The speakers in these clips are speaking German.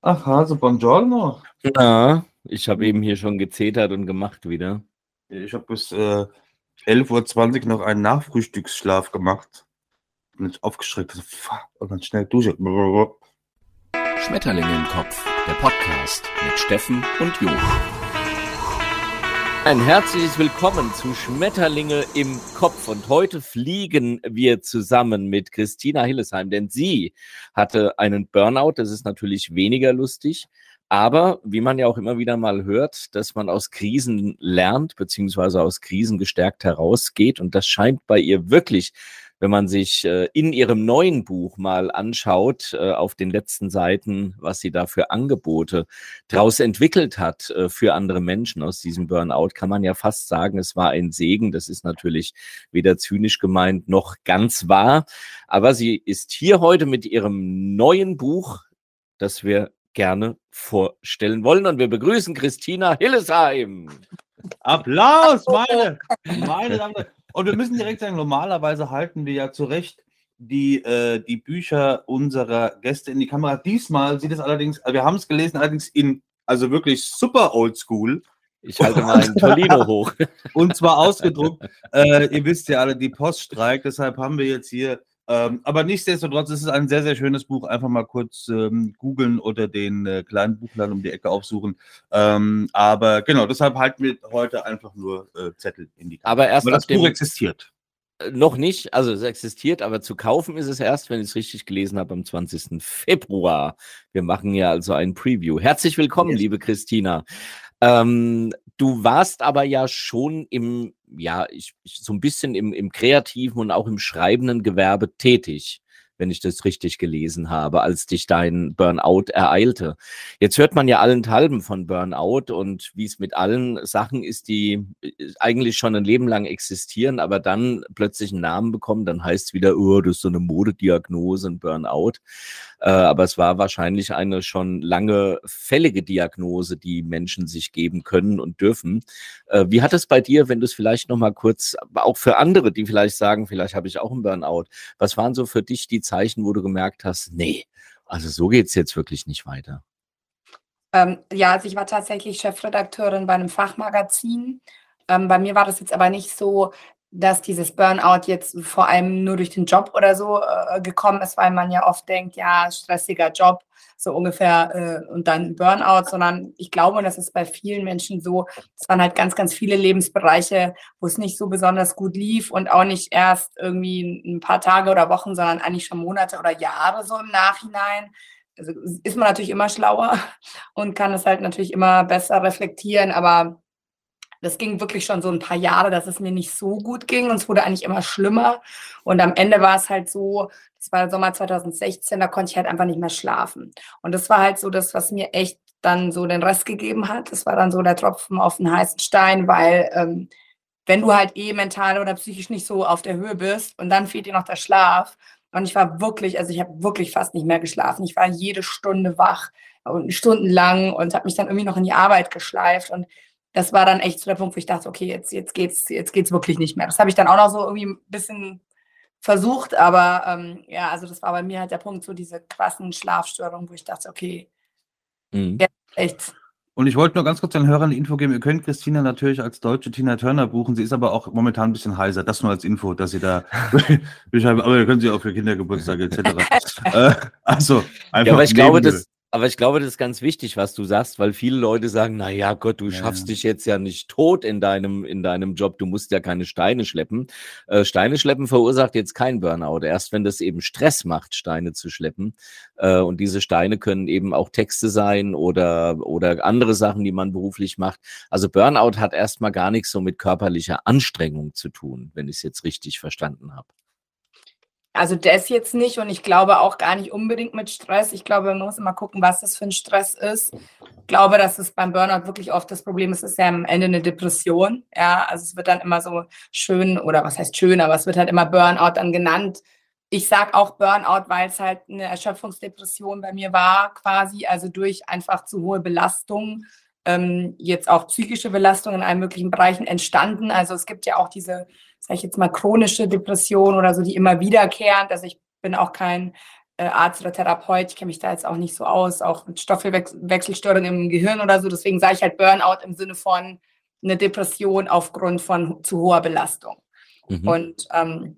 Ach, Hase, buongiorno. Ja, ich habe eben hier schon gezetert und gemacht wieder. Ich habe bis äh, 11.20 Uhr noch einen Nachfrühstücksschlaf gemacht. Bin jetzt aufgeschreckt. So, fuck, und dann schnell Dusche. Schmetterlinge im Kopf, der Podcast mit Steffen und Jo. Ein herzliches Willkommen zu Schmetterlinge im Kopf. Und heute fliegen wir zusammen mit Christina Hillesheim, denn sie hatte einen Burnout. Das ist natürlich weniger lustig. Aber wie man ja auch immer wieder mal hört, dass man aus Krisen lernt, beziehungsweise aus Krisen gestärkt herausgeht. Und das scheint bei ihr wirklich wenn man sich äh, in ihrem neuen Buch mal anschaut, äh, auf den letzten Seiten, was sie da für Angebote daraus entwickelt hat äh, für andere Menschen aus diesem Burnout, kann man ja fast sagen, es war ein Segen. Das ist natürlich weder zynisch gemeint noch ganz wahr. Aber sie ist hier heute mit ihrem neuen Buch, das wir gerne vorstellen wollen. Und wir begrüßen Christina Hillesheim. Applaus, meine, meine Damen und wir müssen direkt sagen, normalerweise halten wir ja zu Recht die, äh, die Bücher unserer Gäste in die Kamera. Diesmal sieht es allerdings, wir haben es gelesen, allerdings in, also wirklich super oldschool. Ich halte mal einen Tolino hoch. Und zwar ausgedruckt. Äh, ihr wisst ja alle, die Post streikt, deshalb haben wir jetzt hier ähm, aber nichtsdestotrotz ist es ein sehr, sehr schönes Buch. Einfach mal kurz ähm, googeln oder den äh, kleinen Buchladen um die Ecke aufsuchen. Ähm, aber genau, deshalb halten wir heute einfach nur äh, Zettel in die Kamera. Aber erst Weil das Buch existiert. Äh, noch nicht, also es existiert, aber zu kaufen ist es erst, wenn ich es richtig gelesen habe, am 20. Februar. Wir machen ja also ein Preview. Herzlich willkommen, yes. liebe Christina. Ähm, du warst aber ja schon im, ja, ich, ich, so ein bisschen im, im kreativen und auch im schreibenden Gewerbe tätig wenn ich das richtig gelesen habe, als dich dein Burnout ereilte. Jetzt hört man ja allenthalben von Burnout und wie es mit allen Sachen ist, die äh, eigentlich schon ein Leben lang existieren, aber dann plötzlich einen Namen bekommen, dann heißt es wieder, oh, das ist so eine Modediagnose, ein Burnout. Äh, aber es war wahrscheinlich eine schon lange fällige Diagnose, die Menschen sich geben können und dürfen. Äh, wie hat es bei dir, wenn du es vielleicht nochmal kurz, auch für andere, die vielleicht sagen, vielleicht habe ich auch einen Burnout, was waren so für dich die Zeichen, wo du gemerkt hast, nee, also so geht es jetzt wirklich nicht weiter? Ähm, ja, also ich war tatsächlich Chefredakteurin bei einem Fachmagazin. Ähm, bei mir war das jetzt aber nicht so, dass dieses Burnout jetzt vor allem nur durch den Job oder so äh, gekommen ist, weil man ja oft denkt, ja, stressiger Job, so ungefähr, äh, und dann Burnout, sondern ich glaube, das ist bei vielen Menschen so, es waren halt ganz, ganz viele Lebensbereiche, wo es nicht so besonders gut lief und auch nicht erst irgendwie ein paar Tage oder Wochen, sondern eigentlich schon Monate oder Jahre so im Nachhinein. Also ist man natürlich immer schlauer und kann es halt natürlich immer besser reflektieren, aber das ging wirklich schon so ein paar Jahre, dass es mir nicht so gut ging und es wurde eigentlich immer schlimmer. Und am Ende war es halt so, das war Sommer 2016, da konnte ich halt einfach nicht mehr schlafen. Und das war halt so das, was mir echt dann so den Rest gegeben hat. Das war dann so der Tropfen auf den heißen Stein, weil ähm, wenn du halt eh mental oder psychisch nicht so auf der Höhe bist und dann fehlt dir noch der Schlaf. Und ich war wirklich, also ich habe wirklich fast nicht mehr geschlafen. Ich war jede Stunde wach und stundenlang und habe mich dann irgendwie noch in die Arbeit geschleift und das war dann echt zu der Punkt, wo ich dachte, okay, jetzt, jetzt geht's, jetzt geht's wirklich nicht mehr. Das habe ich dann auch noch so irgendwie ein bisschen versucht, aber ähm, ja, also das war bei mir halt der Punkt, so diese krassen Schlafstörungen, wo ich dachte, okay, mhm. echt. Und ich wollte nur ganz kurz den Hörern die Info geben, ihr könnt Christina natürlich als deutsche Tina Turner buchen, sie ist aber auch momentan ein bisschen heiser, das nur als Info, dass sie da aber ihr könnt sie auch für Kindergeburtstage etc. äh, also, einfach ja, aber ich glaube, das, aber ich glaube, das ist ganz wichtig, was du sagst, weil viele Leute sagen, na ja, Gott, du schaffst ja. dich jetzt ja nicht tot in deinem, in deinem Job. Du musst ja keine Steine schleppen. Äh, Steine schleppen verursacht jetzt kein Burnout. Erst wenn das eben Stress macht, Steine zu schleppen. Äh, und diese Steine können eben auch Texte sein oder, oder andere Sachen, die man beruflich macht. Also Burnout hat erstmal gar nichts so mit körperlicher Anstrengung zu tun, wenn ich es jetzt richtig verstanden habe. Also das jetzt nicht und ich glaube auch gar nicht unbedingt mit Stress. Ich glaube, man muss immer gucken, was das für ein Stress ist. Ich glaube, dass es beim Burnout wirklich oft das Problem ist, es ist ja am Ende eine Depression. Ja, also es wird dann immer so schön oder was heißt schön, aber es wird halt immer Burnout dann genannt. Ich sage auch Burnout, weil es halt eine Erschöpfungsdepression bei mir war, quasi, also durch einfach zu hohe Belastung ähm, jetzt auch psychische Belastung in allen möglichen Bereichen entstanden. Also es gibt ja auch diese, sage ich jetzt mal, chronische Depression oder so, die immer wiederkehrend. Also ich bin auch kein äh, Arzt oder Therapeut, ich kenne mich da jetzt auch nicht so aus, auch mit Stoffwechselstörungen im Gehirn oder so. Deswegen sage ich halt Burnout im Sinne von eine Depression aufgrund von zu hoher Belastung. Mhm. Und ähm,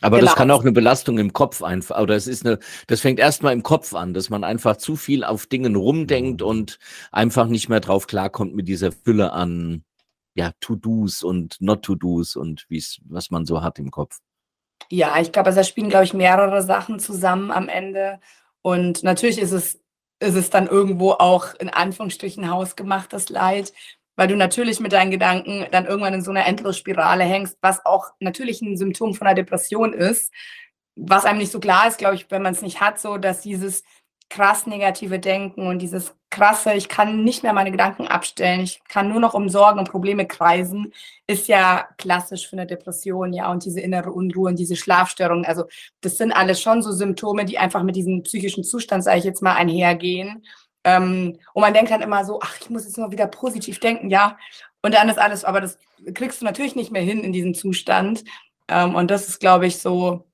aber genau. das kann auch eine Belastung im Kopf einfach, oder es ist eine, das fängt erstmal im Kopf an, dass man einfach zu viel auf Dingen rumdenkt und einfach nicht mehr drauf klarkommt mit dieser Fülle an ja, To-Dos und Not-To-Dos und was man so hat im Kopf. Ja, ich glaube, also da spielen, glaube ich, mehrere Sachen zusammen am Ende. Und natürlich ist es, ist es dann irgendwo auch in Anführungsstrichen hausgemachtes Leid, weil du natürlich mit deinen Gedanken dann irgendwann in so einer Endlosspirale hängst, was auch natürlich ein Symptom von einer Depression ist. Was einem nicht so klar ist, glaube ich, wenn man es nicht hat, so dass dieses krass negative Denken und dieses krasse, ich kann nicht mehr meine Gedanken abstellen, ich kann nur noch um Sorgen und Probleme kreisen, ist ja klassisch für eine Depression, ja, und diese innere Unruhe und diese Schlafstörungen. Also das sind alles schon so Symptome, die einfach mit diesem psychischen Zustand, sage ich jetzt mal, einhergehen. Ähm, und man denkt dann immer so, ach, ich muss jetzt mal wieder positiv denken, ja. Und dann ist alles, aber das kriegst du natürlich nicht mehr hin in diesem Zustand. Ähm, und das ist, glaube ich, so,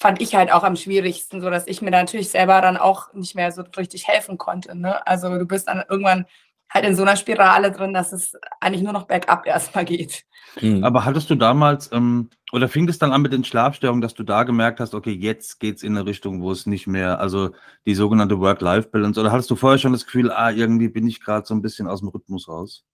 fand ich halt auch am schwierigsten, so dass ich mir natürlich selber dann auch nicht mehr so richtig helfen konnte. Ne? Also du bist dann irgendwann halt in so einer Spirale drin, dass es eigentlich nur noch bergab erstmal geht. Mhm. Aber hattest du damals, ähm, oder fing es dann an mit den Schlafstörungen, dass du da gemerkt hast, okay, jetzt geht es in eine Richtung, wo es nicht mehr, also die sogenannte Work-Life-Balance, oder hattest du vorher schon das Gefühl, ah, irgendwie bin ich gerade so ein bisschen aus dem Rhythmus raus?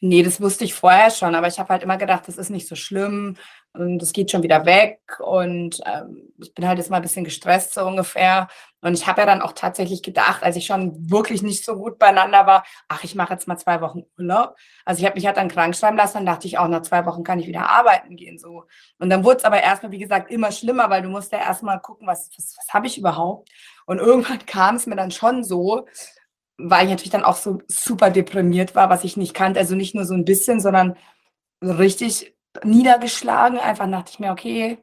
Nee, das wusste ich vorher schon, aber ich habe halt immer gedacht, das ist nicht so schlimm und das geht schon wieder weg und ähm, ich bin halt jetzt mal ein bisschen gestresst so ungefähr und ich habe ja dann auch tatsächlich gedacht, als ich schon wirklich nicht so gut beieinander war, ach, ich mache jetzt mal zwei Wochen Urlaub. Also ich habe mich halt dann krank schreiben lassen, dann dachte ich auch, nach zwei Wochen kann ich wieder arbeiten gehen so. Und dann wurde es aber erstmal, wie gesagt, immer schlimmer, weil du musst ja erstmal gucken, was, was, was habe ich überhaupt? Und irgendwann kam es mir dann schon so, weil ich natürlich dann auch so super deprimiert war, was ich nicht kannte. Also nicht nur so ein bisschen, sondern so richtig niedergeschlagen. Einfach dachte ich mir, okay,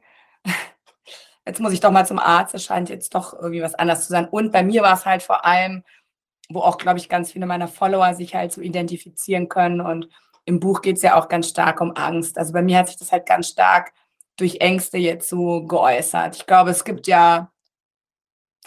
jetzt muss ich doch mal zum Arzt. Es scheint jetzt doch irgendwie was anders zu sein. Und bei mir war es halt vor allem, wo auch, glaube ich, ganz viele meiner Follower sich halt so identifizieren können. Und im Buch geht es ja auch ganz stark um Angst. Also bei mir hat sich das halt ganz stark durch Ängste jetzt so geäußert. Ich glaube, es gibt ja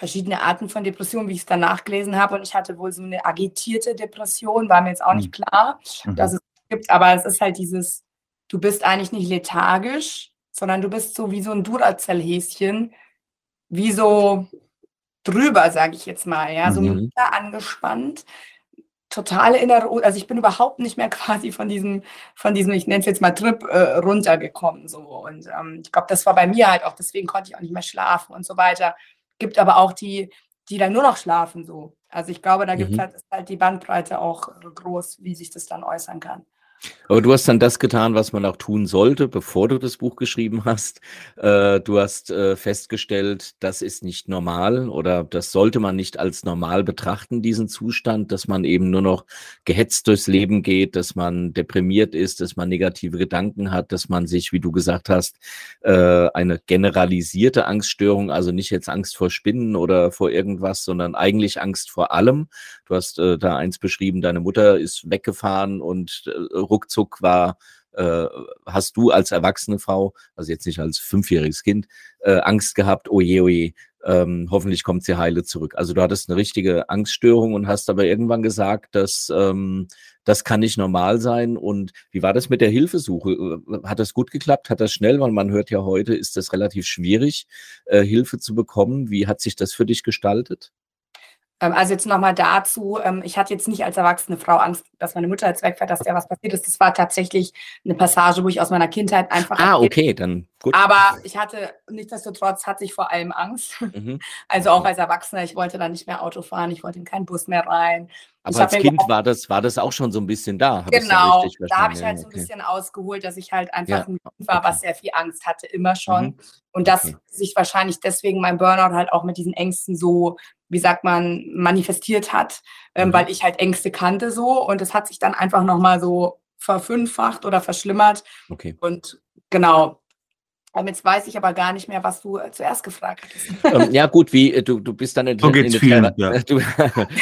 verschiedene Arten von Depressionen, wie ich es danach gelesen habe. Und ich hatte wohl so eine agitierte Depression, war mir jetzt auch nicht hm. klar, mhm. dass es gibt. Aber es ist halt dieses, du bist eigentlich nicht lethargisch, sondern du bist so wie so ein Duracell-Häschen, wie so drüber, sage ich jetzt mal, ja, so mhm. angespannt. Totale innere, also ich bin überhaupt nicht mehr quasi von diesem, von diesem, ich nenne es jetzt mal Trip, äh, runtergekommen. So. Und ähm, ich glaube, das war bei mir halt auch, deswegen konnte ich auch nicht mehr schlafen und so weiter gibt aber auch die, die dann nur noch schlafen so. Also ich glaube, da gibt mhm. halt, halt die Bandbreite auch groß, wie sich das dann äußern kann. Aber du hast dann das getan, was man auch tun sollte, bevor du das Buch geschrieben hast. Äh, du hast äh, festgestellt, das ist nicht normal oder das sollte man nicht als normal betrachten, diesen Zustand, dass man eben nur noch gehetzt durchs Leben geht, dass man deprimiert ist, dass man negative Gedanken hat, dass man sich, wie du gesagt hast, äh, eine generalisierte Angststörung, also nicht jetzt Angst vor Spinnen oder vor irgendwas, sondern eigentlich Angst vor allem. Du hast da eins beschrieben, deine Mutter ist weggefahren und ruckzuck war, äh, hast du als erwachsene Frau, also jetzt nicht als fünfjähriges Kind, äh, Angst gehabt, oje, oje, ähm, hoffentlich kommt sie heile zurück. Also du hattest eine richtige Angststörung und hast aber irgendwann gesagt, dass ähm, das kann nicht normal sein. Und wie war das mit der Hilfesuche? Äh, hat das gut geklappt? Hat das schnell? Weil man hört ja heute, ist das relativ schwierig, äh, Hilfe zu bekommen. Wie hat sich das für dich gestaltet? Ähm, also jetzt nochmal dazu, ähm, ich hatte jetzt nicht als erwachsene Frau Angst, dass meine Mutter jetzt wegfährt, dass der was passiert ist. Das war tatsächlich eine Passage, wo ich aus meiner Kindheit einfach. Ah, okay, dann gut. Aber ich hatte, nichtsdestotrotz hatte ich vor allem Angst. Mhm. Also auch als Erwachsener, ich wollte dann nicht mehr Auto fahren, ich wollte in keinen Bus mehr rein. Aber als Kind war das, war das auch schon so ein bisschen da. Genau, da habe ich halt so ein bisschen ausgeholt, dass ich halt einfach ja. ein Kind war, okay. was sehr viel Angst hatte, immer schon. Mhm. Und dass okay. sich wahrscheinlich deswegen mein Burnout halt auch mit diesen Ängsten so, wie sagt man, manifestiert hat, ähm, mhm. weil ich halt Ängste kannte so. Und es hat sich dann einfach nochmal so verfünffacht oder verschlimmert. Okay. Und genau, ähm, jetzt weiß ich aber gar nicht mehr, was du äh, zuerst gefragt hast. Ähm, ja, gut, wie äh, du, du bist dann in, so in, in vielen, ja. du,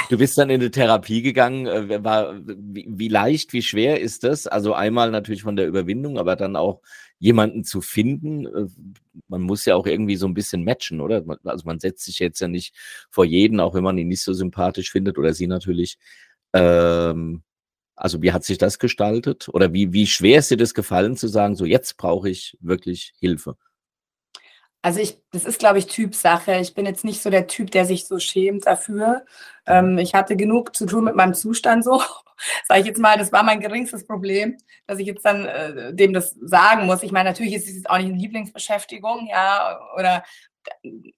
du, bist dann in die Therapie gegangen. Äh, war, wie, wie, leicht, wie schwer ist das? Also einmal natürlich von der Überwindung, aber dann auch jemanden zu finden, man muss ja auch irgendwie so ein bisschen matchen, oder? Also man setzt sich jetzt ja nicht vor jeden, auch wenn man ihn nicht so sympathisch findet oder sie natürlich. Ähm, also wie hat sich das gestaltet? Oder wie, wie schwer ist dir das gefallen zu sagen, so jetzt brauche ich wirklich Hilfe? Also ich, das ist, glaube ich, Typsache. Ich bin jetzt nicht so der Typ, der sich so schämt dafür. Ähm, ich hatte genug zu tun mit meinem Zustand so. Sage ich jetzt mal, das war mein geringstes Problem, dass ich jetzt dann äh, dem das sagen muss. Ich meine, natürlich ist es jetzt auch nicht eine Lieblingsbeschäftigung, ja, oder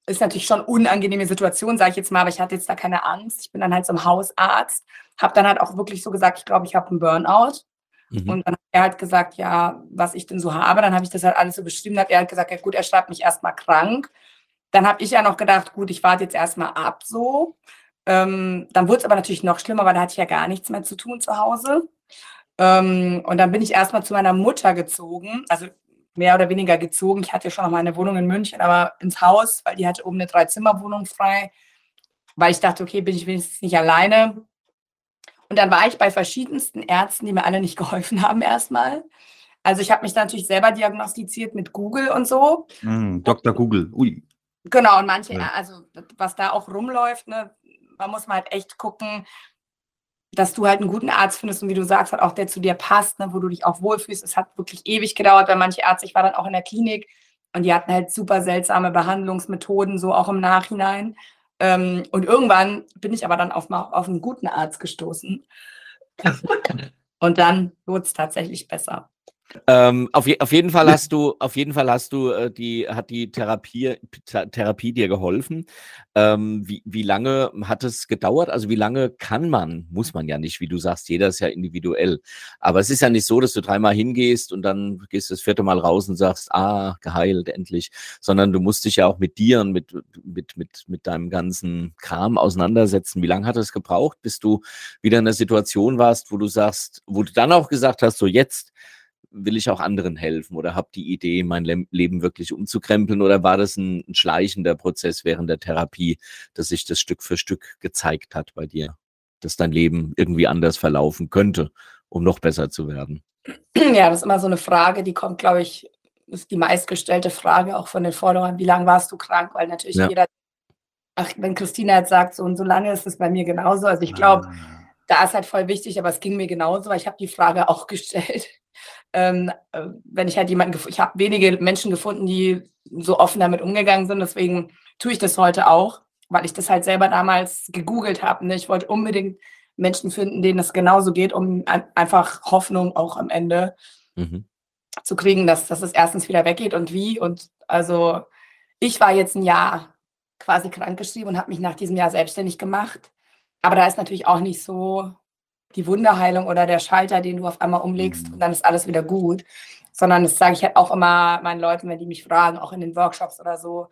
ist natürlich schon unangenehme Situation, sage ich jetzt mal, aber ich hatte jetzt da keine Angst. Ich bin dann halt zum Hausarzt, habe dann halt auch wirklich so gesagt, ich glaube, ich habe einen Burnout. Mhm. Und dann hat er halt gesagt, ja, was ich denn so habe. Dann habe ich das halt alles so beschrieben. Dann hat er halt gesagt, ja gut, er schreibt mich erstmal krank. Dann habe ich ja noch gedacht, gut, ich warte jetzt erstmal ab so. Ähm, dann wurde es aber natürlich noch schlimmer, weil da hatte ich ja gar nichts mehr zu tun zu Hause. Ähm, und dann bin ich erstmal zu meiner Mutter gezogen, also mehr oder weniger gezogen. Ich hatte ja schon noch meine Wohnung in München, aber ins Haus, weil die hatte oben eine Dreizimmerwohnung frei, weil ich dachte, okay, bin ich wenigstens nicht alleine. Und dann war ich bei verschiedensten Ärzten, die mir alle nicht geholfen haben erstmal. Also ich habe mich dann natürlich selber diagnostiziert mit Google und so. Mm, Dr. Google, ui. Genau, und manche, also was da auch rumläuft, ne, man muss mal halt echt gucken, dass du halt einen guten Arzt findest und wie du sagst, halt auch der zu dir passt, ne, wo du dich auch wohlfühlst. Es hat wirklich ewig gedauert bei manchen Ärzten. Ich war dann auch in der Klinik und die hatten halt super seltsame Behandlungsmethoden, so auch im Nachhinein. Ähm, und irgendwann bin ich aber dann auf, auf einen guten Arzt gestoßen. Und dann wurde es tatsächlich besser. Ähm, auf, je, auf, jeden Fall hast du, auf jeden Fall hast du äh, die, hat die Therapie, Therapie dir geholfen. Ähm, wie, wie lange hat es gedauert? Also wie lange kann man, muss man ja nicht, wie du sagst, jeder ist ja individuell. Aber es ist ja nicht so, dass du dreimal hingehst und dann gehst du das vierte Mal raus und sagst, ah, geheilt, endlich. Sondern du musst dich ja auch mit dir und mit, mit, mit, mit deinem ganzen Kram auseinandersetzen. Wie lange hat es gebraucht, bis du wieder in der Situation warst, wo du sagst, wo du dann auch gesagt hast, so jetzt will ich auch anderen helfen oder habe die Idee, mein Le Leben wirklich umzukrempeln oder war das ein, ein, schleichender Prozess während der Therapie, dass sich das Stück für Stück gezeigt hat bei dir, dass dein Leben irgendwie anders verlaufen könnte, um noch besser zu werden? Ja, das ist immer so eine Frage, die kommt, glaube ich, ist die meistgestellte Frage auch von den Forderern, wie lange warst du krank? Weil natürlich ja. jeder, ach, wenn Christina jetzt sagt, so und so lange ist es bei mir genauso. Also ich glaube, ah. da ist halt voll wichtig, aber es ging mir genauso, weil ich habe die Frage auch gestellt ähm, äh, wenn ich halt jemanden gefunden, ich habe wenige Menschen gefunden, die so offen damit umgegangen sind. Deswegen tue ich das heute auch, weil ich das halt selber damals gegoogelt habe. Ne? Ich wollte unbedingt Menschen finden, denen es genauso geht, um einfach Hoffnung auch am Ende mhm. zu kriegen, dass, dass es erstens wieder weggeht und wie. Und also ich war jetzt ein Jahr quasi krankgeschrieben und habe mich nach diesem Jahr selbstständig gemacht. Aber da ist natürlich auch nicht so die Wunderheilung oder der Schalter, den du auf einmal umlegst mhm. und dann ist alles wieder gut. Sondern das sage ich halt auch immer meinen Leuten, wenn die mich fragen, auch in den Workshops oder so.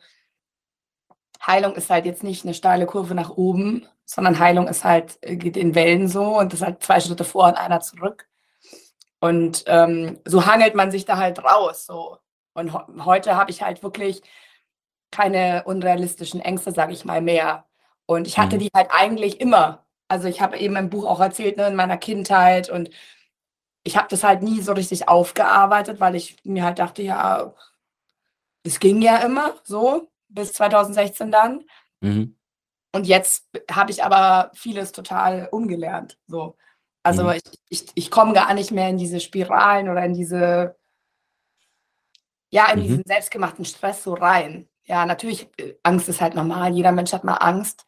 Heilung ist halt jetzt nicht eine steile Kurve nach oben, sondern Heilung ist halt, äh, geht in Wellen so und das ist halt zwei Schritte vor und einer zurück. Und ähm, so hangelt man sich da halt raus. So. Und heute habe ich halt wirklich keine unrealistischen Ängste, sage ich mal, mehr. Und ich hatte mhm. die halt eigentlich immer. Also ich habe eben im Buch auch erzählt, ne, in meiner Kindheit und ich habe das halt nie so richtig aufgearbeitet, weil ich mir halt dachte, ja, es ging ja immer so, bis 2016 dann. Mhm. Und jetzt habe ich aber vieles total umgelernt. So. Also mhm. ich, ich, ich komme gar nicht mehr in diese Spiralen oder in diese, ja, in mhm. diesen selbstgemachten Stress so rein. Ja, natürlich, äh, Angst ist halt normal, jeder Mensch hat mal Angst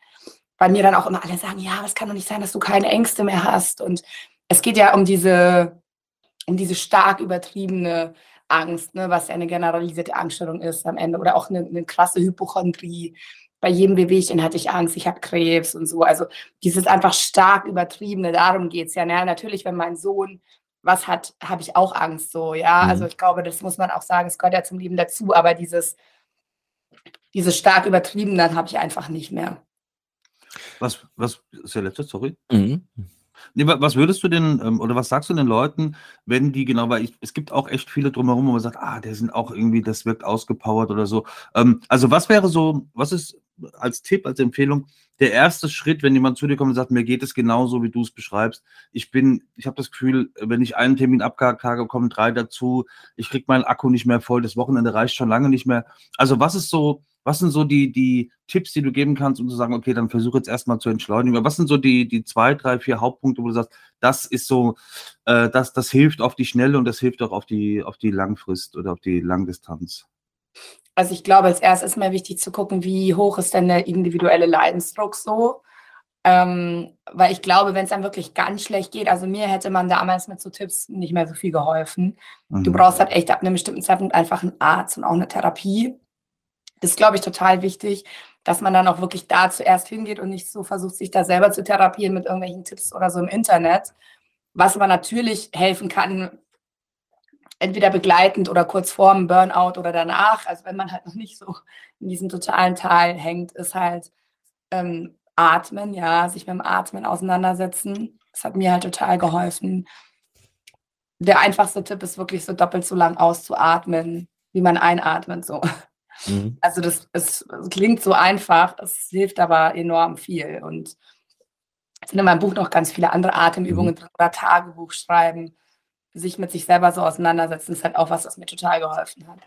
bei mir dann auch immer alle sagen, ja, es kann doch nicht sein, dass du keine Ängste mehr hast. Und es geht ja um diese, um diese stark übertriebene Angst, ne, was ja eine generalisierte Angststörung ist am Ende oder auch eine, eine krasse Hypochondrie. Bei jedem Wehwehchen hatte ich Angst, ich habe Krebs und so. Also dieses einfach stark übertriebene, darum geht es ja. ja. Natürlich, wenn mein Sohn was hat, habe ich auch Angst so, ja. Mhm. Also ich glaube, das muss man auch sagen, es gehört ja zum Leben dazu, aber dieses, dieses stark übertriebene habe ich einfach nicht mehr. Was, was ist der letzte, sorry? Mhm. Nee, was würdest du denn, ähm, oder was sagst du den Leuten, wenn die genau, weil ich, es gibt auch echt viele drumherum, wo man sagt, ah, der sind auch irgendwie, das wirkt ausgepowert oder so. Ähm, also was wäre so, was ist als Tipp, als Empfehlung, der erste Schritt, wenn jemand zu dir kommt und sagt, mir geht es genauso, wie du es beschreibst. Ich bin, ich habe das Gefühl, wenn ich einen Termin abgehakt habe, kommen drei dazu. Ich kriege meinen Akku nicht mehr voll. Das Wochenende reicht schon lange nicht mehr. Also was ist so, was sind so die, die Tipps, die du geben kannst, um zu sagen, okay, dann versuche jetzt erstmal zu entschleunigen? Was sind so die, die zwei, drei, vier Hauptpunkte, wo du sagst, das ist so, äh, das, das hilft auf die Schnelle und das hilft auch auf die, auf die Langfrist oder auf die Langdistanz? Also ich glaube, als erstes ist mir wichtig zu gucken, wie hoch ist denn der individuelle Leidensdruck so. Ähm, weil ich glaube, wenn es dann wirklich ganz schlecht geht, also mir hätte man damals mit so Tipps nicht mehr so viel geholfen. Mhm. Du brauchst halt echt ab einem bestimmten Zeitpunkt einfach einen Arzt und auch eine Therapie. Das ist, glaube ich, total wichtig, dass man dann auch wirklich da zuerst hingeht und nicht so versucht, sich da selber zu therapieren mit irgendwelchen Tipps oder so im Internet. Was aber natürlich helfen kann, entweder begleitend oder kurz vor dem Burnout oder danach. Also wenn man halt noch nicht so in diesem totalen Tal hängt, ist halt ähm, Atmen, ja, sich mit dem Atmen auseinandersetzen. Das hat mir halt total geholfen. Der einfachste Tipp ist wirklich so doppelt so lang auszuatmen, wie man einatmet. So. Mhm. Also das, es klingt so einfach, es hilft aber enorm viel. Und es sind in meinem Buch noch ganz viele andere Atemübungen mhm. drin oder Tagebuch schreiben sich mit sich selber so auseinandersetzen, ist halt auch was, was mir total geholfen hat.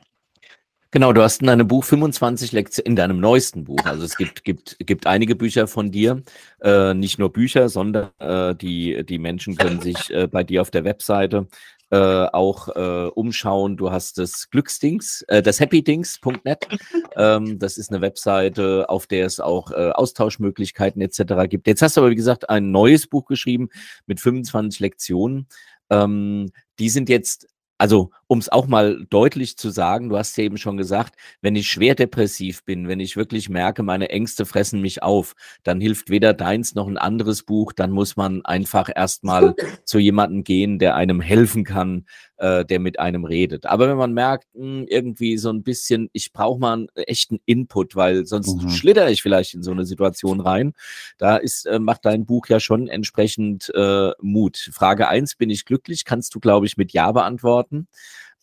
Genau, du hast in deinem Buch 25 Lektionen, in deinem neuesten Buch, also es gibt, gibt, gibt einige Bücher von dir, äh, nicht nur Bücher, sondern äh, die, die Menschen können sich äh, bei dir auf der Webseite äh, auch äh, umschauen. Du hast das Glücksdings, äh, das happydings.net. ähm, das ist eine Webseite, auf der es auch Austauschmöglichkeiten etc. gibt. Jetzt hast du aber, wie gesagt, ein neues Buch geschrieben mit 25 Lektionen. Ähm, die sind jetzt also, um es auch mal deutlich zu sagen, du hast ja eben schon gesagt, wenn ich schwer depressiv bin, wenn ich wirklich merke, meine Ängste fressen mich auf, dann hilft weder deins noch ein anderes Buch, dann muss man einfach erstmal zu jemandem gehen, der einem helfen kann, äh, der mit einem redet. Aber wenn man merkt, mh, hm, irgendwie so ein bisschen, ich brauche mal einen echten Input, weil sonst mhm. schlitter ich vielleicht in so eine Situation rein, da ist, äh, macht dein Buch ja schon entsprechend äh, Mut. Frage eins: bin ich glücklich? Kannst du, glaube ich, mit Ja beantworten beantworten.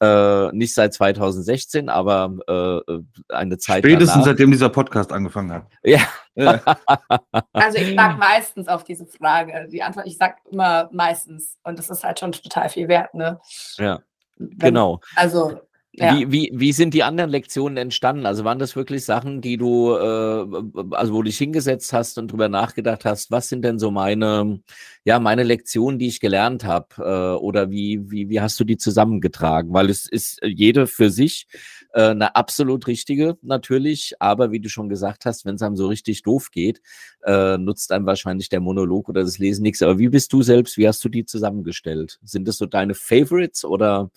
Äh, nicht seit 2016, aber äh, eine Zeit. Spätestens danach. seitdem dieser Podcast angefangen hat. Ja. Also ich sage meistens auf diese Frage. Die Antwort, ich sage immer meistens. Und das ist halt schon total viel wert, ne? Ja. Wenn, genau. Also ja. Wie, wie, wie sind die anderen Lektionen entstanden? Also waren das wirklich Sachen, die du, äh, also wo du dich hingesetzt hast und drüber nachgedacht hast, was sind denn so meine, ja, meine Lektionen, die ich gelernt habe? Äh, oder wie, wie, wie hast du die zusammengetragen? Weil es ist jede für sich äh, eine absolut richtige, natürlich, aber wie du schon gesagt hast, wenn es einem so richtig doof geht, äh, nutzt einem wahrscheinlich der Monolog oder das Lesen nichts. Aber wie bist du selbst, wie hast du die zusammengestellt? Sind das so deine Favorites oder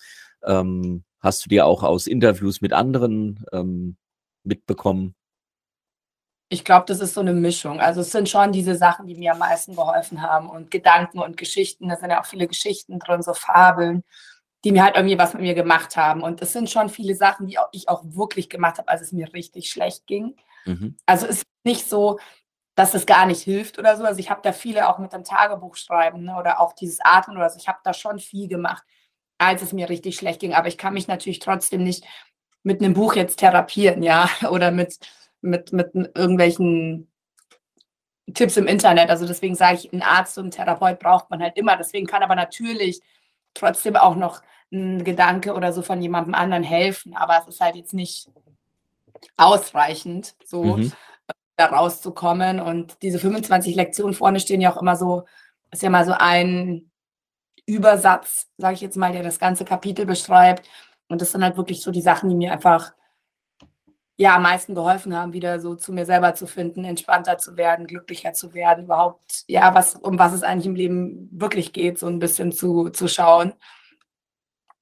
ähm, Hast du dir auch aus Interviews mit anderen ähm, mitbekommen? Ich glaube, das ist so eine Mischung. Also es sind schon diese Sachen, die mir am meisten geholfen haben und Gedanken und Geschichten. Da sind ja auch viele Geschichten drin, so Fabeln, die mir halt irgendwie was mit mir gemacht haben. Und es sind schon viele Sachen, die auch, ich auch wirklich gemacht habe, als es mir richtig schlecht ging. Mhm. Also es ist nicht so, dass es gar nicht hilft oder so. Also ich habe da viele auch mit dem Tagebuch schreiben ne, oder auch dieses Atmen oder so. Ich habe da schon viel gemacht als es mir richtig schlecht ging. Aber ich kann mich natürlich trotzdem nicht mit einem Buch jetzt therapieren, ja, oder mit, mit, mit irgendwelchen Tipps im Internet. Also deswegen sage ich, einen Arzt und einen Therapeut braucht man halt immer. Deswegen kann aber natürlich trotzdem auch noch ein Gedanke oder so von jemandem anderen helfen. Aber es ist halt jetzt nicht ausreichend, so mhm. da rauszukommen. Und diese 25 Lektionen vorne stehen ja auch immer so, ist ja mal so ein Übersatz, sage ich jetzt mal, der das ganze Kapitel beschreibt. Und das sind halt wirklich so die Sachen, die mir einfach ja am meisten geholfen haben, wieder so zu mir selber zu finden, entspannter zu werden, glücklicher zu werden, überhaupt, ja, was, um was es eigentlich im Leben wirklich geht, so ein bisschen zu, zu schauen.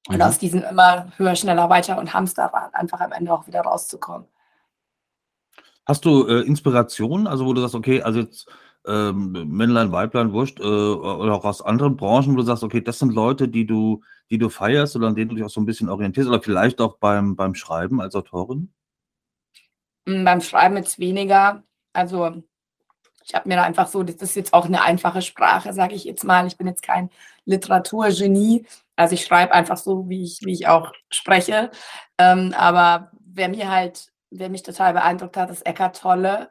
Und mhm. aus diesem immer höher, schneller, weiter und Hamsterrad einfach am Ende auch wieder rauszukommen. Hast du äh, Inspiration, also wo du sagst, okay, also jetzt ähm, Männlein, Weiblein, Wurscht, äh, oder auch aus anderen Branchen, wo du sagst, okay, das sind Leute, die du, die du feierst oder an denen du dich auch so ein bisschen orientierst oder vielleicht auch beim, beim Schreiben als Autorin? Hm, beim Schreiben jetzt weniger. Also ich habe mir da einfach so, das ist jetzt auch eine einfache Sprache, sage ich jetzt mal. Ich bin jetzt kein Literaturgenie. Also ich schreibe einfach so, wie ich, wie ich auch spreche. Ähm, aber wer mir halt, wer mich total beeindruckt hat, ist Eckart Tolle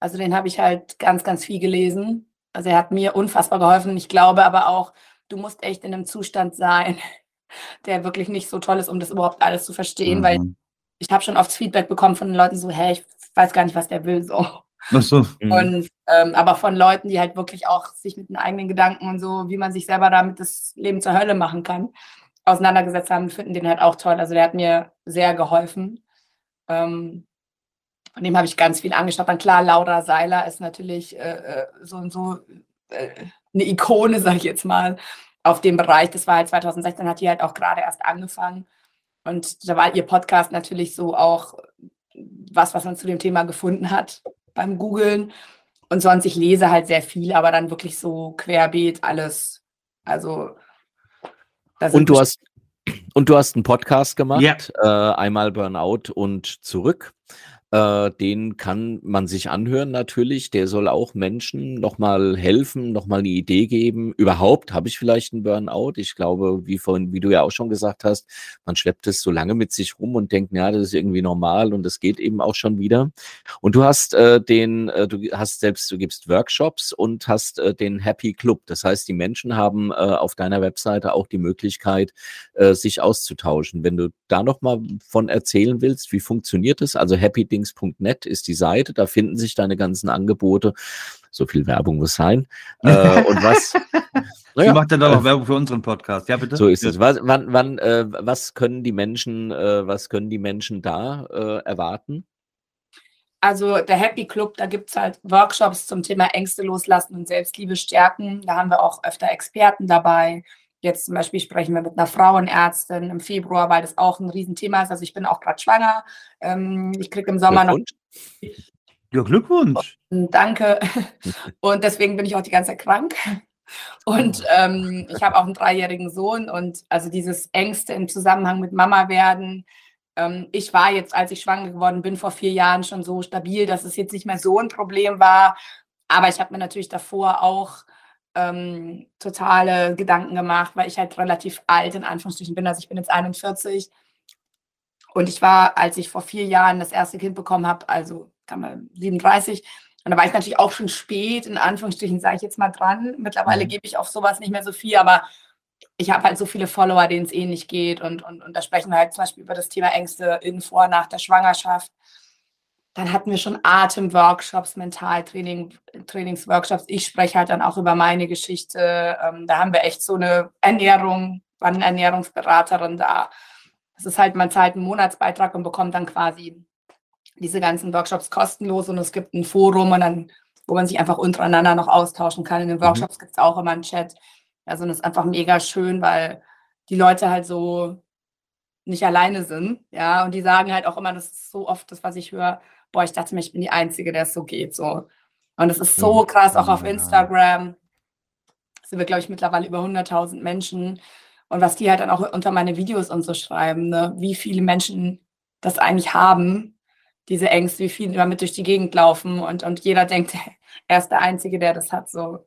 Also den habe ich halt ganz, ganz viel gelesen. Also er hat mir unfassbar geholfen. Ich glaube aber auch, du musst echt in einem Zustand sein, der wirklich nicht so toll ist, um das überhaupt alles zu verstehen, mhm. weil ich habe schon oft Feedback bekommen von den Leuten so, hey, ich weiß gar nicht, was der will, so. Ach so. Mhm. Und, ähm, aber von Leuten, die halt wirklich auch sich mit den eigenen Gedanken und so, wie man sich selber damit das Leben zur Hölle machen kann, auseinandergesetzt haben, finden den halt auch toll. Also der hat mir sehr geholfen. Ähm, von dem habe ich ganz viel angeschaut. Dann klar, Laura Seiler ist natürlich äh, äh so und so äh, eine Ikone, sage ich jetzt mal, auf dem Bereich. Das war halt 2016, hat die halt auch gerade erst angefangen. Und da war ihr Podcast natürlich so auch was, was man zu dem Thema gefunden hat beim Googlen. Und sonst, ich lese halt sehr viel, aber dann wirklich so querbeet alles. Also. Und du hast und du hast einen Podcast gemacht, ja. äh, einmal Burnout und zurück. Äh, den kann man sich anhören natürlich. Der soll auch Menschen nochmal helfen, nochmal eine Idee geben. Überhaupt habe ich vielleicht einen Burnout. Ich glaube, wie vorhin, wie du ja auch schon gesagt hast, man schleppt es so lange mit sich rum und denkt, ja, das ist irgendwie normal und das geht eben auch schon wieder. Und du hast äh, den, äh, du hast selbst, du gibst Workshops und hast äh, den Happy Club. Das heißt, die Menschen haben äh, auf deiner Webseite auch die Möglichkeit, äh, sich auszutauschen. Wenn du da nochmal von erzählen willst, wie funktioniert das? Also Happy Ding Meetings.net ist die Seite, da finden sich deine ganzen Angebote. So viel Werbung muss sein. äh, und was? Naja, macht dann doch noch Werbung für unseren Podcast. Ja, bitte. So ist es. Was, wann, wann, äh, was können die Menschen, äh, was können die Menschen da äh, erwarten? Also der Happy Club, da gibt es halt Workshops zum Thema Ängste loslassen und Selbstliebe stärken. Da haben wir auch öfter Experten dabei. Jetzt zum Beispiel sprechen wir mit einer Frauenärztin im Februar, weil das auch ein Riesenthema ist. Also ich bin auch gerade schwanger. Ähm, ich kriege im Sommer noch. Ja, Glückwunsch. Danke. Und deswegen bin ich auch die ganze Zeit krank. Und ähm, ich habe auch einen dreijährigen Sohn und also dieses Ängste im Zusammenhang mit Mama werden. Ähm, ich war jetzt, als ich schwanger geworden bin, vor vier Jahren schon so stabil, dass es jetzt nicht mehr so ein Problem war. Aber ich habe mir natürlich davor auch ähm, totale Gedanken gemacht, weil ich halt relativ alt in Anführungsstrichen bin. Also ich bin jetzt 41. Und ich war, als ich vor vier Jahren das erste Kind bekommen habe, also kann man 37, und da war ich natürlich auch schon spät, in Anführungsstrichen, sage ich jetzt mal dran. Mittlerweile mhm. gebe ich auf sowas nicht mehr so viel, aber ich habe halt so viele Follower, denen es ähnlich geht. Und, und, und da sprechen wir halt zum Beispiel über das Thema Ängste in vor, nach der Schwangerschaft. Dann hatten wir schon Atemworkshops, Mentaltraining, Trainingsworkshops. Ich spreche halt dann auch über meine Geschichte. Ähm, da haben wir echt so eine Ernährung, war eine Ernährungsberaterin da. Das ist halt, man zahlt einen Monatsbeitrag und bekommt dann quasi diese ganzen Workshops kostenlos und es gibt ein Forum und dann, wo man sich einfach untereinander noch austauschen kann. In den mhm. Workshops mhm. gibt es auch immer einen Chat. Also das ist einfach mega schön, weil die Leute halt so nicht alleine sind. Ja, und die sagen halt auch immer, das ist so oft das, was ich höre, boah, ich dachte mir, ich bin die Einzige, der es so geht. So. Und es ist so krass, auch auf Instagram sind wir, glaube ich, mittlerweile über 100.000 Menschen. Und was die halt dann auch unter meine Videos und so schreiben, ne? wie viele Menschen das eigentlich haben, diese Ängste, wie viele damit durch die Gegend laufen und, und jeder denkt, er ist der Einzige, der das hat. So.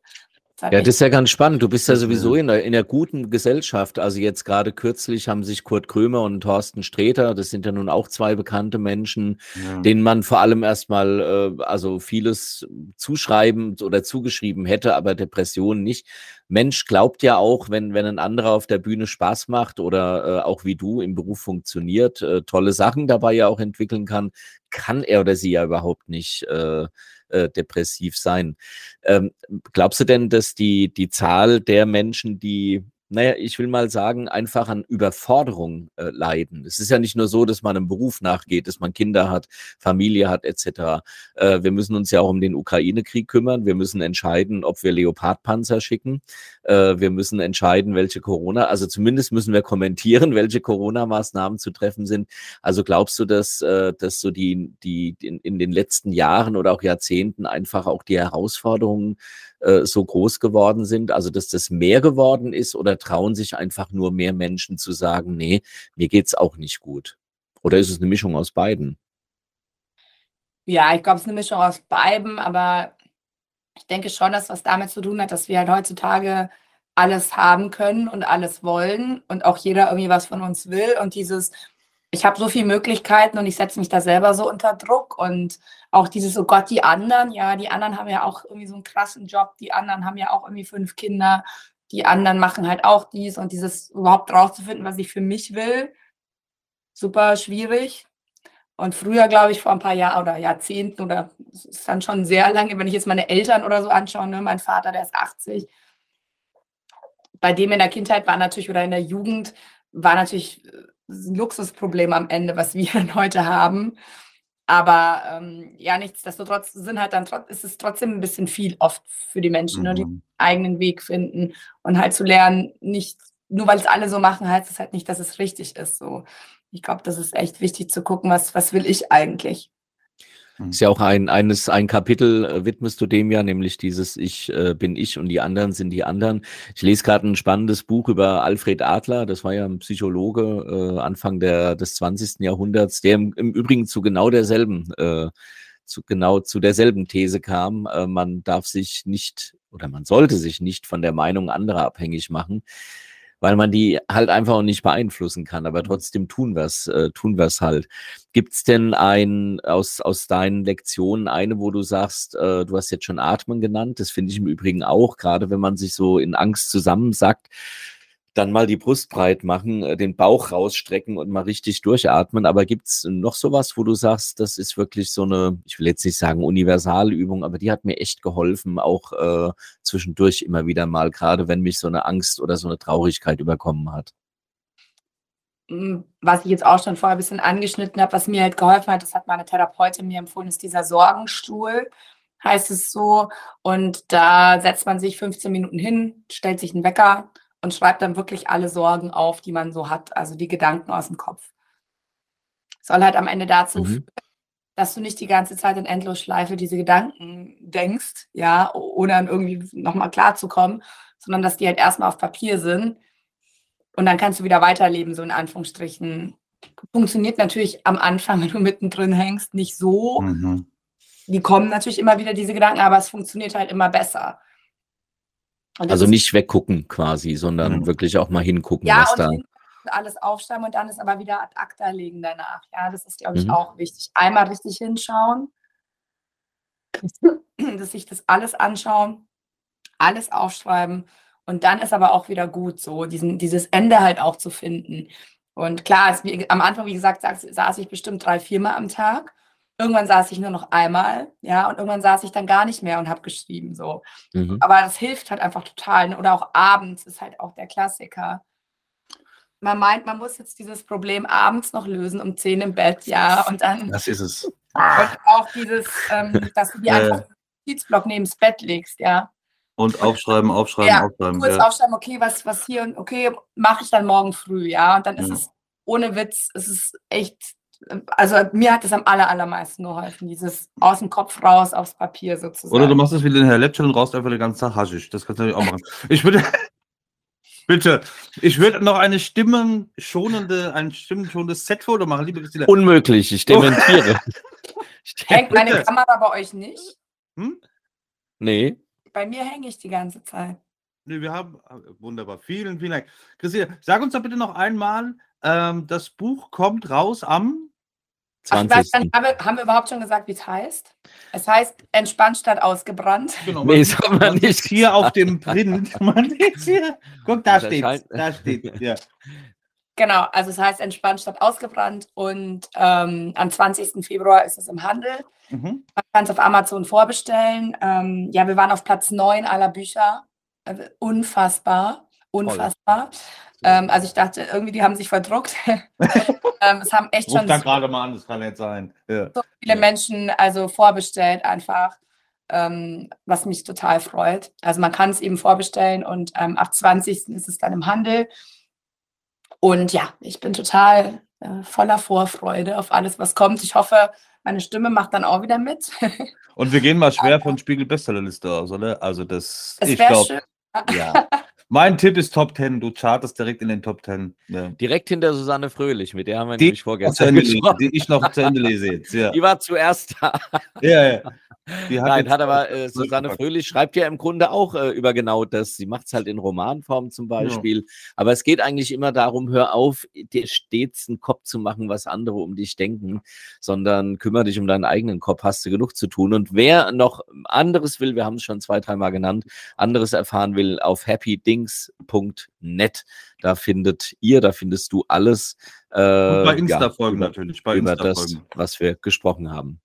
Ja, das ist ja ganz spannend. Du bist ja sowieso in der, in der guten Gesellschaft. Also jetzt gerade kürzlich haben sich Kurt Krömer und Thorsten Sträter, das sind ja nun auch zwei bekannte Menschen, ja. denen man vor allem erstmal äh, also vieles zuschreiben oder zugeschrieben hätte, aber Depressionen nicht. Mensch glaubt ja auch, wenn, wenn ein anderer auf der Bühne Spaß macht oder äh, auch wie du im Beruf funktioniert, äh, tolle Sachen dabei ja auch entwickeln kann, kann er oder sie ja überhaupt nicht äh, äh, depressiv sein. Ähm, glaubst du denn, dass die, die Zahl der Menschen, die naja, ich will mal sagen, einfach an Überforderung äh, leiden. Es ist ja nicht nur so, dass man einem Beruf nachgeht, dass man Kinder hat, Familie hat, etc. Äh, wir müssen uns ja auch um den Ukraine-Krieg kümmern. Wir müssen entscheiden, ob wir Leopardpanzer schicken. Äh, wir müssen entscheiden, welche Corona, also zumindest müssen wir kommentieren, welche Corona-Maßnahmen zu treffen sind. Also glaubst du, dass, äh, dass so die, die in, in den letzten Jahren oder auch Jahrzehnten einfach auch die Herausforderungen äh, so groß geworden sind? Also, dass das mehr geworden ist oder trauen sich einfach nur mehr Menschen zu sagen, nee, mir geht's auch nicht gut? Oder ist es eine Mischung aus beiden? Ja, ich glaube, es ist eine Mischung aus beiden, aber ich denke schon, dass was damit zu tun hat, dass wir halt heutzutage alles haben können und alles wollen und auch jeder irgendwie was von uns will und dieses, ich habe so viele Möglichkeiten und ich setze mich da selber so unter Druck und auch dieses, oh Gott, die anderen, ja, die anderen haben ja auch irgendwie so einen krassen Job, die anderen haben ja auch irgendwie fünf Kinder, die anderen machen halt auch dies und dieses überhaupt rauszufinden, was ich für mich will, super schwierig. Und früher, glaube ich, vor ein paar Jahren oder Jahrzehnten oder es ist dann schon sehr lange, wenn ich jetzt meine Eltern oder so anschaue, ne, mein Vater, der ist 80, bei dem in der Kindheit war natürlich oder in der Jugend war natürlich äh, ein Luxusproblem am Ende, was wir dann heute haben. Aber ähm, ja, nichtsdestotrotz sind halt dann ist es trotzdem ein bisschen viel oft für die Menschen, mhm. ne, die mhm. eigenen Weg finden und halt zu lernen, nicht nur weil es alle so machen, heißt es halt nicht, dass es richtig ist. So, ich glaube, das ist echt wichtig zu gucken, was was will ich eigentlich. Mhm. Ist ja auch ein, eines, ein Kapitel äh, widmest du dem ja, nämlich dieses Ich äh, bin ich und die anderen sind die anderen. Ich lese gerade ein spannendes Buch über Alfred Adler, das war ja ein Psychologe äh, Anfang der, des 20. Jahrhunderts, der im, im Übrigen zu genau derselben, äh, zu genau zu derselben These kam. Äh, man darf sich nicht oder man sollte sich nicht von der Meinung anderer abhängig machen weil man die halt einfach auch nicht beeinflussen kann. Aber mhm. trotzdem tun wir es, äh, tun wir es halt. Gibt's denn ein aus aus deinen Lektionen eine, wo du sagst, äh, du hast jetzt schon Atmen genannt? Das finde ich im Übrigen auch, gerade wenn man sich so in Angst zusammensackt dann mal die Brust breit machen, äh, den Bauch rausstrecken und mal richtig durchatmen. Aber gibt's noch sowas, wo du sagst, das ist wirklich so eine, ich will jetzt nicht sagen Universalübung, aber die hat mir echt geholfen, auch äh, zwischendurch immer wieder mal, gerade wenn mich so eine Angst oder so eine Traurigkeit überkommen hat. Hm, was ich jetzt auch schon vorher ein bisschen angeschnitten habe, was mir halt geholfen hat, das hat meine Therapeutin mir empfohlen, ist dieser Sorgenstuhl heißt es so. Und da setzt man sich 15 Minuten hin, stellt sich einen Wecker und schreibt dann wirklich alle Sorgen auf, die man so hat, also die Gedanken aus dem Kopf. Soll halt am Ende dazu mhm. führen, dass du nicht die ganze Zeit in Endlosschleife diese Gedanken denkst, ja, ohne dann irgendwie nochmal klarzukommen, sondern dass die halt erstmal auf Papier sind und dann kannst du wieder weiterleben, so in Anführungsstrichen. Funktioniert natürlich am Anfang, wenn du mittendrin hängst, nicht so. Mhm. Die kommen natürlich immer wieder, diese Gedanken, aber es funktioniert halt immer besser. Also nicht weggucken quasi, sondern mhm. wirklich auch mal hingucken, ja, was da. Alles aufschreiben und dann ist aber wieder ad acta legen danach. Ja, das ist, glaube ich, mhm. auch wichtig. Einmal richtig hinschauen, dass sich das alles anschauen, alles aufschreiben und dann ist aber auch wieder gut, so diesen, dieses Ende halt auch zu finden. Und klar, es, wie, am Anfang, wie gesagt, saß, saß ich bestimmt drei, viermal am Tag. Irgendwann saß ich nur noch einmal, ja, und irgendwann saß ich dann gar nicht mehr und habe geschrieben, so. Mhm. Aber das hilft halt einfach total. Ne? Oder auch abends ist halt auch der Klassiker. Man meint, man muss jetzt dieses Problem abends noch lösen, um 10 im Bett, ja, und dann. Das ist es. Und auch dieses, ähm, dass du dir einfach einen Notizblock neben das Bett legst, ja. Und aufschreiben, aufschreiben, ja, aufschreiben. Kurz ja. aufschreiben, okay, was, was hier und okay, mache ich dann morgen früh, ja. Und dann ist mhm. es ohne Witz, es ist echt also mir hat es am aller, allermeisten geholfen, dieses aus dem Kopf raus aufs Papier sozusagen. Oder du machst es wie den Herr Lepschel und raust einfach den ganzen Tag Haschisch. Das kannst du natürlich auch machen. Ich würde, bitte, ich würde noch eine stimmenschonende, ein stimmenschonendes Set-Foto machen, liebe Christina. Unmöglich, ich dementiere. Hängt meine bitte. Kamera bei euch nicht? Hm? Nee. Bei mir hänge ich die ganze Zeit. Nee, wir haben, äh, wunderbar, vielen, vielen Dank. Christina, sag uns doch bitte noch einmal, ähm, das Buch kommt raus am 20. Ach, dann, haben, wir, haben wir überhaupt schon gesagt, wie es heißt? Es heißt entspannt statt ausgebrannt. Genau, nee, das haben wir nicht. Hier auf dem Print. Man hier. Guck, da steht Da steht ja. Genau, also es heißt entspannt statt ausgebrannt und ähm, am 20. Februar ist es im Handel. Mhm. Man kann es auf Amazon vorbestellen. Ähm, ja, wir waren auf Platz 9 aller Bücher. Äh, unfassbar, unfassbar. Ähm, also ich dachte, irgendwie, die haben sich verdruckt. ähm, es haben echt Ruf schon da gerade mal an, das kann nicht sein. Ja. so viele ja. Menschen also vorbestellt einfach, ähm, was mich total freut. Also man kann es eben vorbestellen und ähm, ab 20. ist es dann im Handel. Und ja, ich bin total äh, voller Vorfreude auf alles, was kommt. Ich hoffe, meine Stimme macht dann auch wieder mit. und wir gehen mal schwer von Spiegel Bestsellerliste aus, oder? Also das, es ich glaube, ja. Mein Tipp ist Top 10. Du chartest direkt in den Top 10. Ja. Direkt hinter Susanne Fröhlich, mit der haben wir Die, nämlich vorgestern gesprochen. die ich noch zu Ende lese jetzt. Ja, Die war zuerst da. ja. ja. Die Nein, jetzt- hat aber äh, Susanne. Fröhlich schreibt ja im Grunde auch äh, über genau das. Sie macht es halt in Romanform zum Beispiel. Aber es geht eigentlich immer darum, hör auf, dir stets einen Kopf zu machen, was andere um dich denken, sondern kümmere dich um deinen eigenen Kopf, hast du genug zu tun. Und wer noch anderes will, wir haben es schon zwei, dreimal genannt, anderes erfahren will, auf happydings.net. Da findet ihr, da findest du alles. Äh, Und bei ja, Insta-Folgen über- natürlich. Bei über das, Insta-Folgen. was wir gesprochen haben.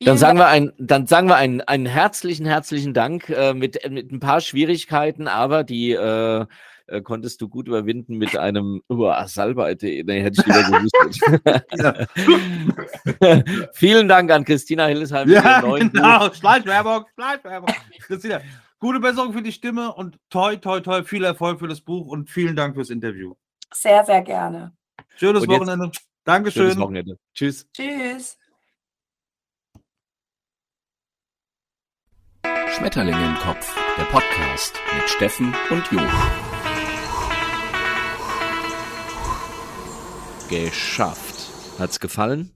Dann sagen wir, ein, dann sagen wir einen, einen herzlichen, herzlichen Dank äh, mit, mit ein paar Schwierigkeiten, aber die äh, äh, konntest du gut überwinden mit einem oh, Salbei.de. Nee, hätte ich lieber gewusst. Vielen Dank an Christina Hillesheim Ja, genau. Schleichwerbung, Schleichwerbung. Christina, gute Besserung für die Stimme und toi, toi, toi, viel Erfolg für das Buch und vielen Dank fürs Interview. Sehr, sehr gerne. Schönes jetzt- Wochenende. Schönes Dankeschön. Wochenende. Tschüss. Tschüss. Schmetterlinge im Kopf, der Podcast mit Steffen und Jo. Geschafft. Hat's gefallen?